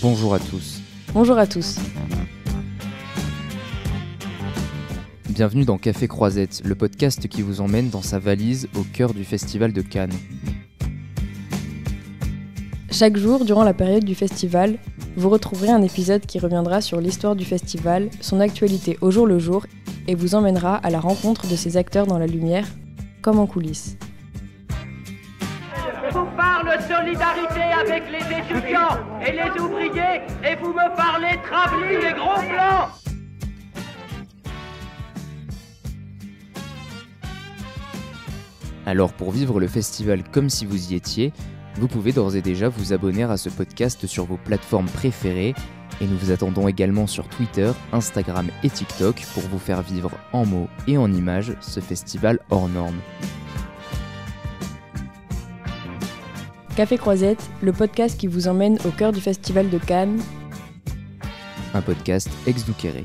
Bonjour à tous. Bonjour à tous. Bienvenue dans Café Croisette, le podcast qui vous emmène dans sa valise au cœur du festival de Cannes. Chaque jour, durant la période du festival, vous retrouverez un épisode qui reviendra sur l'histoire du festival, son actualité au jour le jour et vous emmènera à la rencontre de ses acteurs dans la lumière, comme en coulisses. Vous parle solidarité avec les étudiants et les ouvriers et vous me parlez travelling et gros plans Alors pour vivre le festival comme si vous y étiez, vous pouvez d'ores et déjà vous abonner à ce podcast sur vos plateformes préférées et nous vous attendons également sur Twitter, Instagram et TikTok pour vous faire vivre en mots et en images ce festival hors norme. Café Croisette, le podcast qui vous emmène au cœur du festival de Cannes. Un podcast ex-Douqueré.